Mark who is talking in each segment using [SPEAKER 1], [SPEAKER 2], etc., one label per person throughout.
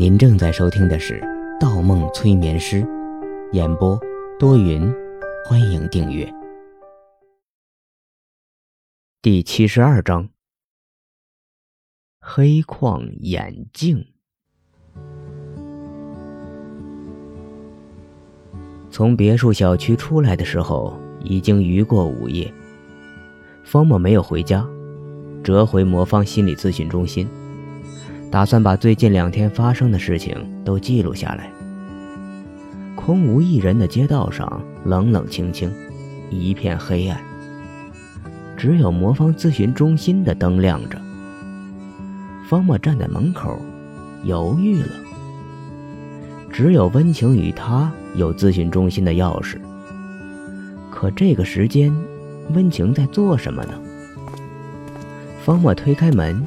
[SPEAKER 1] 您正在收听的是《盗梦催眠师》，演播多云，欢迎订阅。第七十二章：黑框眼镜。从别墅小区出来的时候，已经余过午夜。方某没有回家，折回魔方心理咨询中心。打算把最近两天发生的事情都记录下来。空无一人的街道上，冷冷清清，一片黑暗。只有魔方咨询中心的灯亮着。方墨站在门口，犹豫了。只有温情与他有咨询中心的钥匙。可这个时间，温情在做什么呢？方墨推开门。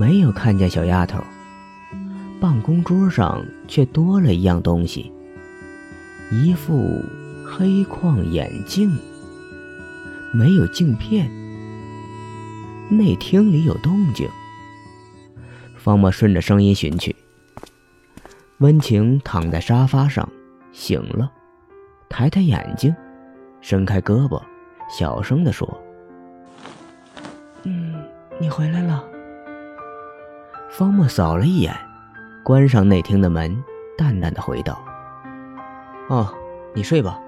[SPEAKER 1] 没有看见小丫头，办公桌上却多了一样东西，一副黑框眼镜。没有镜片。内厅里有动静。方墨顺着声音寻去，温情躺在沙发上，醒了，抬抬眼睛，伸开胳膊，小声地说：“
[SPEAKER 2] 嗯，你回来了。”
[SPEAKER 1] 方墨扫了一眼，关上内厅的门，淡淡的回道：“哦，你睡吧。”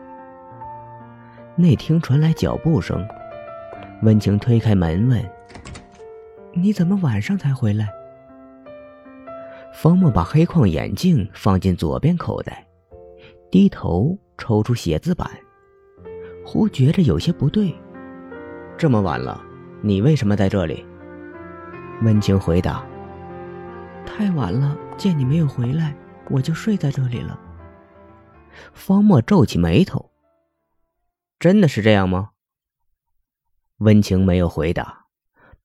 [SPEAKER 1] 内厅传来脚步声，温情推开门问：“
[SPEAKER 2] 你怎么晚上才回来？”
[SPEAKER 1] 方墨把黑框眼镜放进左边口袋，低头抽出写字板，忽觉着有些不对：“这么晚了，你为什么在这里？”温情回答。
[SPEAKER 2] 太晚了，见你没有回来，我就睡在这里了。
[SPEAKER 1] 方墨皱起眉头。真的是这样吗？温情没有回答，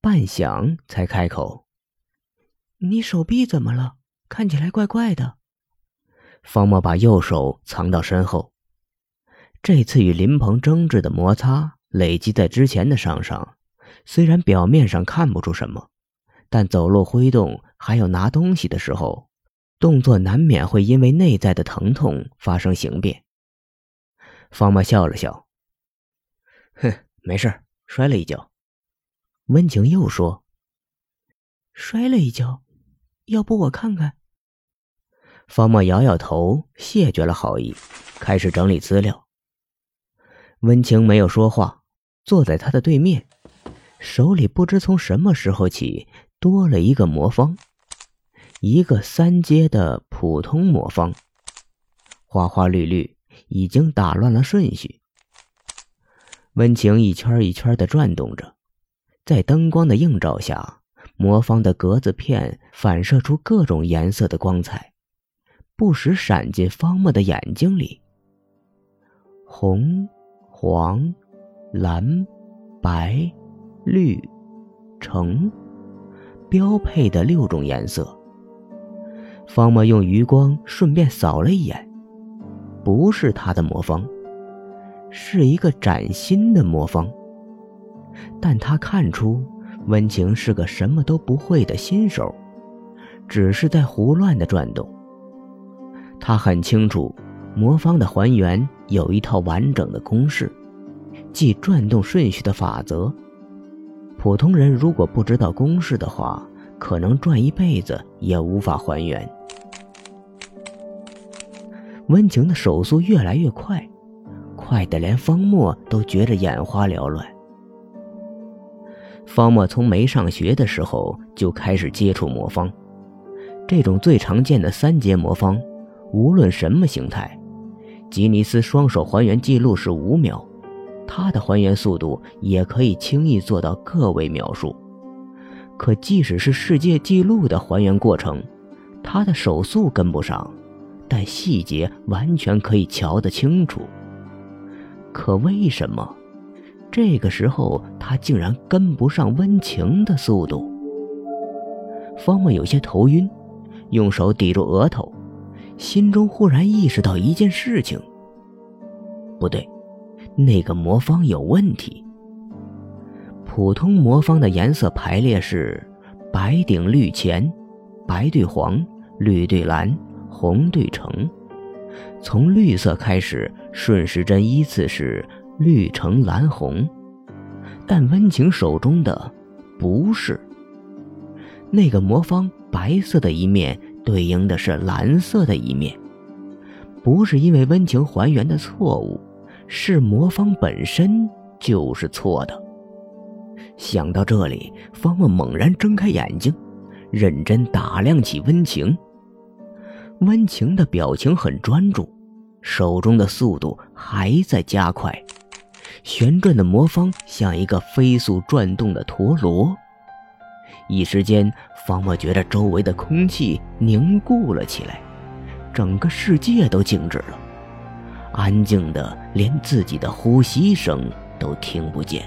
[SPEAKER 1] 半晌才开口：“
[SPEAKER 2] 你手臂怎么了？看起来怪怪的。”
[SPEAKER 1] 方墨把右手藏到身后。这次与林鹏争执的摩擦累积在之前的伤上，虽然表面上看不出什么。但走路挥动，还有拿东西的时候，动作难免会因为内在的疼痛发生形变。方墨笑了笑，哼，没事，摔了一跤。温情又说：“
[SPEAKER 2] 摔了一跤，要不我看看？”
[SPEAKER 1] 方墨摇摇头，谢绝了好意，开始整理资料。温情没有说话，坐在他的对面，手里不知从什么时候起。多了一个魔方，一个三阶的普通魔方，花花绿绿，已经打乱了顺序。温情一圈一圈的转动着，在灯光的映照下，魔方的格子片反射出各种颜色的光彩，不时闪进方墨的眼睛里。红、黄、蓝、白、绿、橙。标配的六种颜色。方墨用余光顺便扫了一眼，不是他的魔方，是一个崭新的魔方。但他看出温情是个什么都不会的新手，只是在胡乱的转动。他很清楚，魔方的还原有一套完整的公式，即转动顺序的法则。普通人如果不知道公式的话，可能转一辈子也无法还原。温情的手速越来越快，快的连方墨都觉着眼花缭乱。方墨从没上学的时候就开始接触魔方，这种最常见的三阶魔方，无论什么形态，吉尼斯双手还原记录是五秒。他的还原速度也可以轻易做到个位秒数，可即使是世界纪录的还原过程，他的手速跟不上，但细节完全可以瞧得清楚。可为什么这个时候他竟然跟不上温情的速度？方墨有些头晕，用手抵住额头，心中忽然意识到一件事情：不对。那个魔方有问题。普通魔方的颜色排列是白顶绿前，白对黄，绿对蓝，红对橙。从绿色开始，顺时针依次是绿、橙、蓝、红。但温情手中的不是那个魔方，白色的一面对应的是蓝色的一面。不是因为温情还原的错误，是魔方本身就是错的。想到这里，方莫猛然睁开眼睛，认真打量起温情。温情的表情很专注，手中的速度还在加快，旋转的魔方像一个飞速转动的陀螺。一时间，方莫觉得周围的空气凝固了起来，整个世界都静止了，安静的连自己的呼吸声都听不见。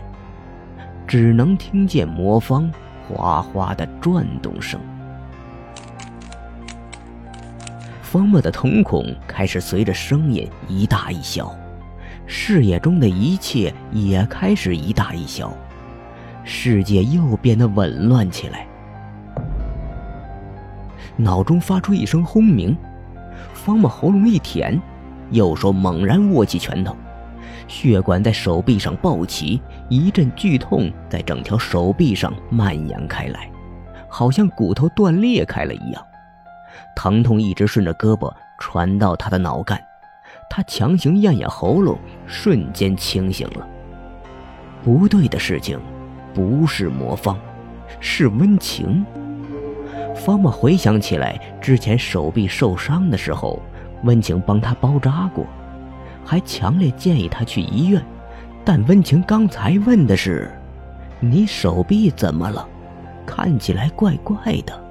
[SPEAKER 1] 只能听见魔方哗哗的转动声，方墨的瞳孔开始随着声音一大一小，视野中的一切也开始一大一小，世界又变得紊乱起来。脑中发出一声轰鸣，方墨喉咙一甜，右手猛然握起拳头。血管在手臂上暴起，一阵剧痛在整条手臂上蔓延开来，好像骨头断裂开了一样。疼痛一直顺着胳膊传到他的脑干，他强行咽咽喉咙，瞬间清醒了。不对的事情，不是魔方，是温情。方莫回想起来，之前手臂受伤的时候，温情帮他包扎过。还强烈建议他去医院，但温情刚才问的是：“你手臂怎么了？看起来怪怪的。”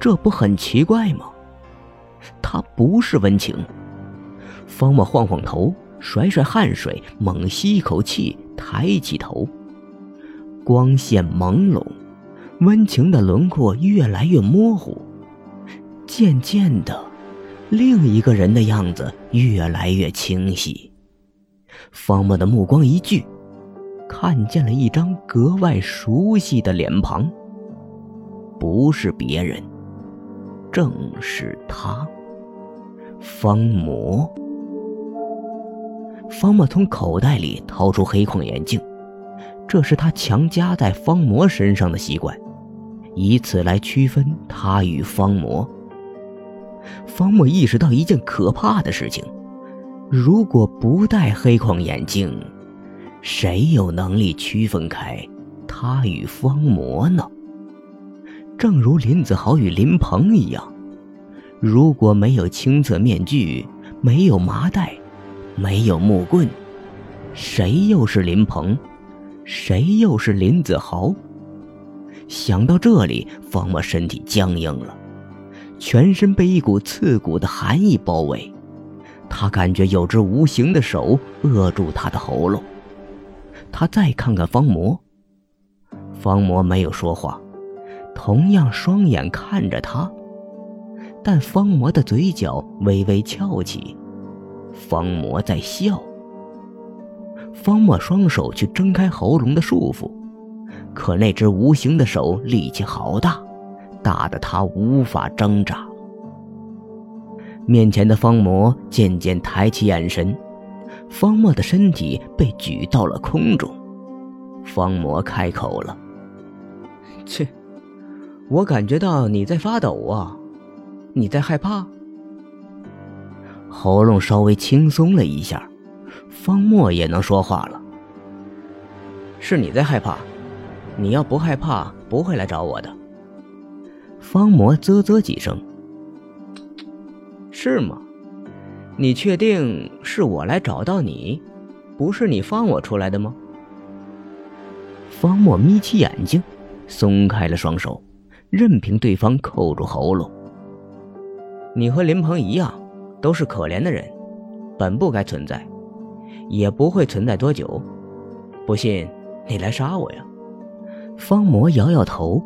[SPEAKER 1] 这不很奇怪吗？他不是温情。方墨晃晃头，甩甩汗水，猛吸一口气，抬起头。光线朦胧，温情的轮廓越来越模糊，渐渐的。另一个人的样子越来越清晰，方墨的目光一聚，看见了一张格外熟悉的脸庞。不是别人，正是他，方魔。方墨从口袋里掏出黑框眼镜，这是他强加在方魔身上的习惯，以此来区分他与方魔。方墨意识到一件可怕的事情：如果不戴黑框眼镜，谁有能力区分开他与方魔呢？正如林子豪与林鹏一样，如果没有青色面具，没有麻袋，没有木棍，谁又是林鹏？谁又是林子豪？想到这里，方墨身体僵硬了。全身被一股刺骨的寒意包围，他感觉有只无形的手扼住他的喉咙。他再看看方魔，方魔没有说话，同样双眼看着他，但方魔的嘴角微微翘起，方魔在笑。方墨双手去挣开喉咙的束缚，可那只无形的手力气好大。打的他无法挣扎。面前的方魔渐渐抬起眼神，方墨的身体被举到了空中。方魔开口了：“
[SPEAKER 2] 切，我感觉到你在发抖啊，你在害怕。”
[SPEAKER 1] 喉咙稍微轻松了一下，方墨也能说话了：“
[SPEAKER 2] 是你在害怕，你要不害怕，不会来找我的。”
[SPEAKER 1] 方魔啧啧几声，
[SPEAKER 2] 是吗？你确定是我来找到你，不是你放我出来的吗？
[SPEAKER 1] 方墨眯起眼睛，松开了双手，任凭对方扣住喉咙。
[SPEAKER 2] 你和林鹏一样，都是可怜的人，本不该存在，也不会存在多久。不信，你来杀我呀！
[SPEAKER 1] 方魔摇摇头，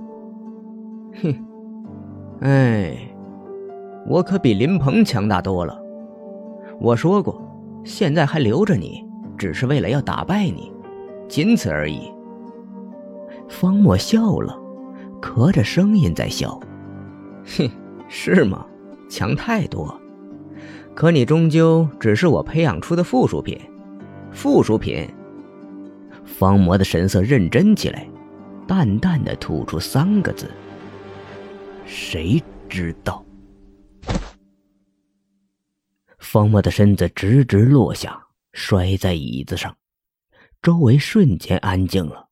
[SPEAKER 2] 哼。哎，我可比林鹏强大多了。我说过，现在还留着你，只是为了要打败你，仅此而已。
[SPEAKER 1] 方墨笑了，咳着声音在笑。
[SPEAKER 2] 哼，是吗？强太多。可你终究只是我培养出的附属品。附属品。方魔的神色认真起来，淡淡的吐出三个字：“谁知道？”方魔的身子直直落下，摔在椅子上，周围瞬间安静了，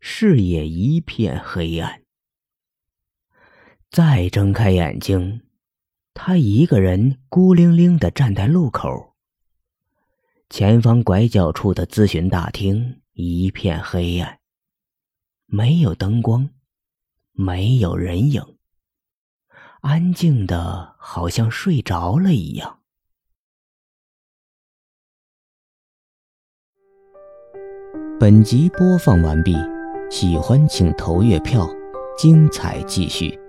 [SPEAKER 2] 视野一片黑暗。再睁开眼睛，他一个人孤零零的站在路口。前方拐角处的咨询大厅一片黑暗，没有灯光，没有人影，安静的好像睡着了一样。本集播放完毕，喜欢请投月票，精彩继续。